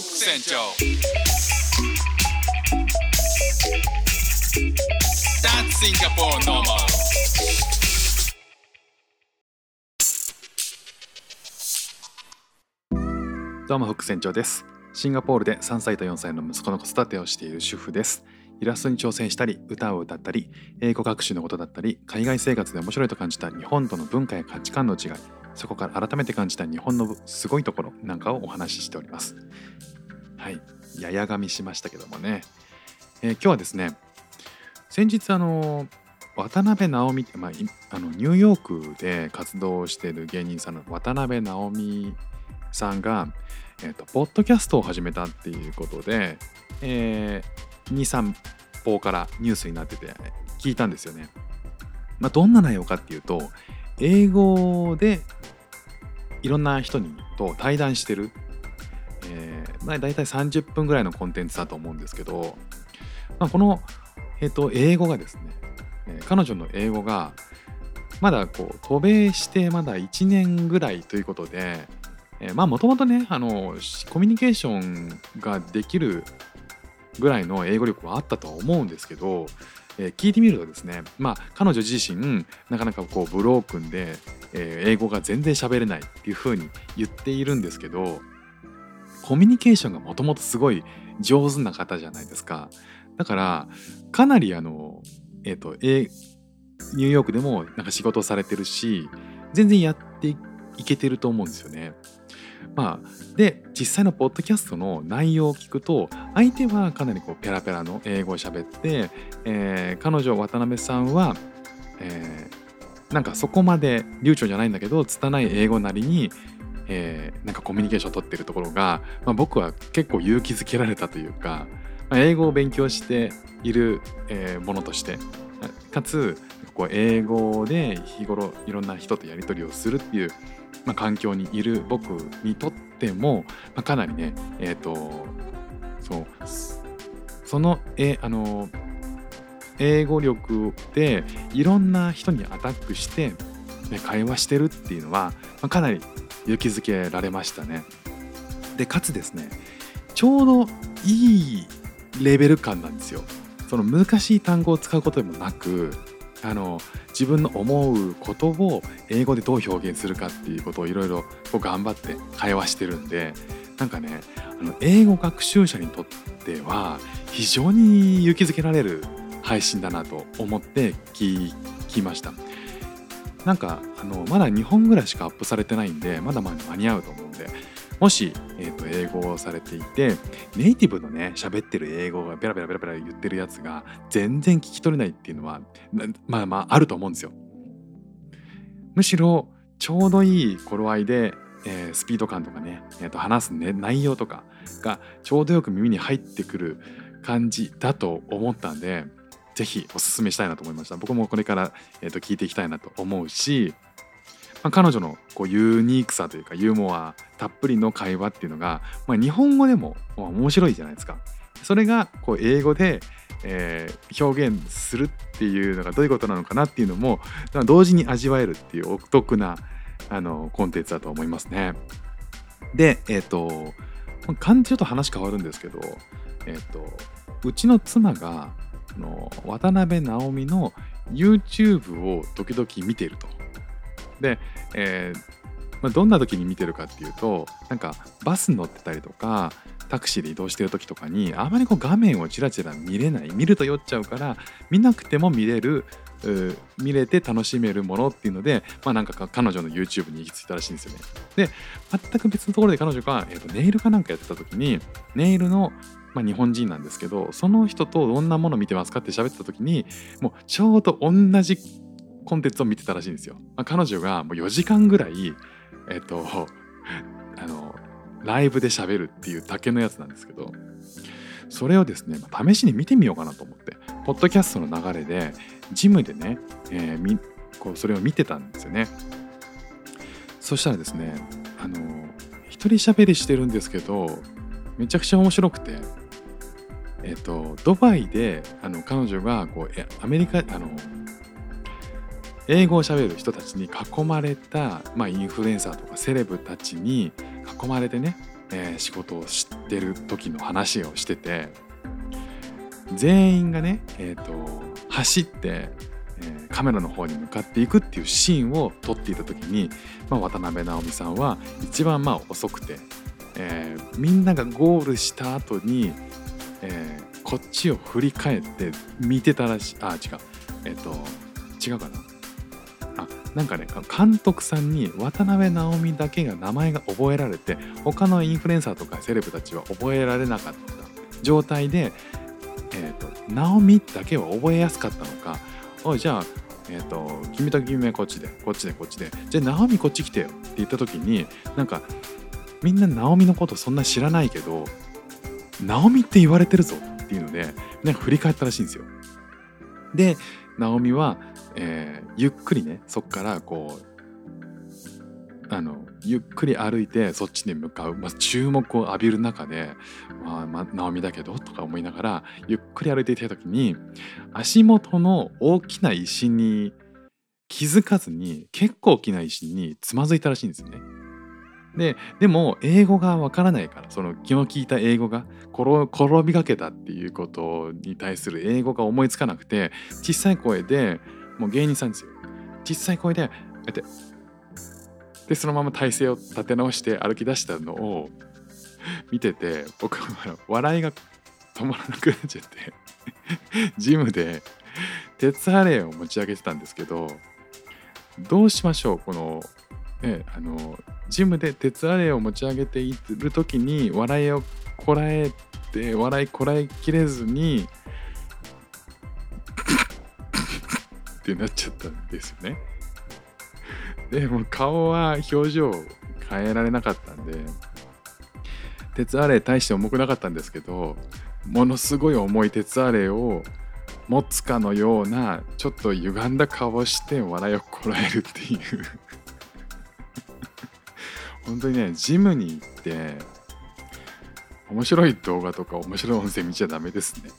ック船長 That's Singapore normal. どうもフック船長です。シンガポールで3歳と4歳の息子の子育てをしている主婦です。イラストに挑戦したり歌を歌ったり英語学習のことだったり海外生活で面白いと感じた日本との文化や価値観の違いそこから改めて感じた日本のすごいところなんかをお話ししております。はい。ややがみしましたけどもね、えー今日はですね先日あの渡辺直美、まあ、あのニューヨークで活動している芸人さんの渡辺直美さんが、えーとポッドキャストを始めたっていうことで、えー、23報からニュースになってて聞いたんですよね。まあ、どんな内容かっていうと英語でいろんな人にと対談してる、えーまあ、大体30分ぐらいのコンテンツだと思うんですけど、まあ、この、えー、と英語がですね、えー彼女の英語がまだこう渡米してまだ1年ぐらいということで、えーまあもともとねあのコミュニケーションができるぐらいの英語力はあったとは思うんですけど、えー聞いてみるとですねまあ彼女自身なかなかこうブロークンで、えー英語が全然喋れないっていう風に言っているんですけどコミュニケーションがもともとすごい上手な方じゃないですかだからかなりあのえっ、とえニューヨークでもなんか仕事されてるし全然やっていけてると思うんですよね。まあ、で実際のポッドキャストの内容を聞くと相手はかなりこうペラペラの英語を喋って、えー彼女渡辺さんは、えーなんかそこまで流暢じゃないんだけど拙い英語なりに、えーなんかコミュニケーションを取ってるところが、まあ、僕は結構勇気づけられたというか、まあ英語を勉強している、えーものとしてかつこう英語で日頃いろんな人とやり取りをするっていう、まあ、環境にいる僕にとっても、まあ、かなりねえっ、とそうそのえあの英語力でいろんな人にアタックして、ね、会話してるっていうのは、まあ、かなり勇気づけられましたね。でかつですねちょうどいいレベル感なんですよ。その難しい単語を使うことでもなくあの自分の思うことを英語でどう表現するかっていうことをいろいろこう頑張って会話してるんでなんかねあの英語学習者にとっては非常に勇気づけられる配信だなと思って聞きました。なんかあのまだ2本ぐらいしかアップされてないんでまだまだ間に合うと思うんでもし、えー、と英語をされていてネイティブのね喋ってる英語がペラペラペラペラ言ってるやつが全然聞き取れないっていうのはまあまああると思うんですよ。むしろちょうどいい頃合いで、えースピード感とかね、えーと話す、ね、内容とかがちょうどよく耳に入ってくる感じだと思ったんでぜひおすすめしたいなと思いました僕もこれから、えーと聞いていきたいなと思うし、まあ、彼女のこうユニークさというかユーモアたっぷりの会話っていうのが、まあ、日本語でも面白いじゃないですか。それがこう英語で、えー表現するっていうのがどういうことなのかなっていうのも同時に味わえるっていうお得なあのコンテンツだと思いますね。で、えっ、と、まあ感じちょっと話変わるんですけど、えっ、と、うちの妻がの渡辺直美の YouTube を時々見ていると。で、えーまあ、どんな時に見てるかっていうとなんかバス乗ってたりとかタクシーで移動してる時とかにあまりこう画面をチラチラ見れない見ると酔っちゃうから見なくても見れる見れて楽しめるものっていうので、まあ、なんかか彼女の YouTube に行き着いたらしいんですよね。で全く別のところで彼女が、えーとネイルかなんかやってた時にネイルのまあ、日本人なんですけどその人とどんなもの見てますかって喋ってた時にもうちょうど同じコンテンツを見てたらしいんですよ。まあ、彼女がもう4時間ぐらいえっ、と あのライブで喋るっていうだけのやつなんですけどそれをですね、まあ試しに見てみようかなと思ってポッドキャストの流れでジムでね、えーみこうそれを見てたんですよね。そしたらですねあの一人喋りしてるんですけどめちゃくちゃ面白くてえっ、とドバイであの彼女がこうアメリカあの英語を喋る人たちに囲まれた、まあ、インフルエンサーとかセレブたちに囲まれてねえー仕事をしてる時の話をしてて全員がね、えー、と走って、えーカメラの方に向かっていくっていうシーンを撮っていた時に、まあ、渡辺直美さんは一番まあ遅くて、えーみんながゴールした後に、えーこっちを振り返って見てたらしいあ違う。えっ、と違うかな。なんかね監督さんに渡辺直美だけが名前が覚えられて他のインフルエンサーとかセレブたちは覚えられなかった。状態で、えー、と直美だけは覚えやすかったのか。おいじゃあ、えー、と君と君はこっちでこっちでこっちで。じゃあ直美こっち来てよって言った時になんかみんな直美のことそんな知らないけど直美って言われてるぞっていうのでなんか振り返ったらしいんですよ。で直美は、えーゆっくりねそっからこうあのゆっくり歩いてそっちに向かう、まあ、注目を浴びる中で「まあまあ、直美だけど」とか思いながらゆっくり歩いていた時に足元の大きな石に気づかずに結構大きな石につまずいたらしいんですよね。ででも英語がわからないからその気の利いた英語が転転びかけたっていうことに対する英語が思いつかなくて小さい声でもう芸人さんですよ。小さい声でこうやってでそのまま体勢を立て直して歩き出したのを見てて僕は笑いが止まらなくなっちゃってジムで鉄アレイを持ち上げてたんですけどどうしましょうこのねあのジムで鉄アレイを持ち上げている時に笑いをこらえて笑いこらえきれずにってなっちゃったんですよね。でも顔は表情変えられなかったんで鉄アレイ大して重くなかったんですけどものすごい重い鉄アレイを持つかのようなちょっと歪んだ顔をして笑いをこらえるっていう 本当にねジムに行って面白い動画とか面白い音声見ちゃダメですね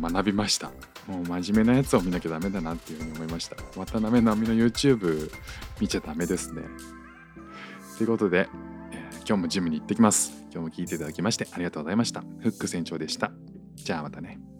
学びました。もう真面目なやつを見なきゃダメだなっていうふうに思いました。渡辺直美の YouTube 見ちゃダメですね。ということで、えー今日もジムに行ってきます。今日も聞いていただきましてありがとうございました。フック船長でした。じゃあまたね。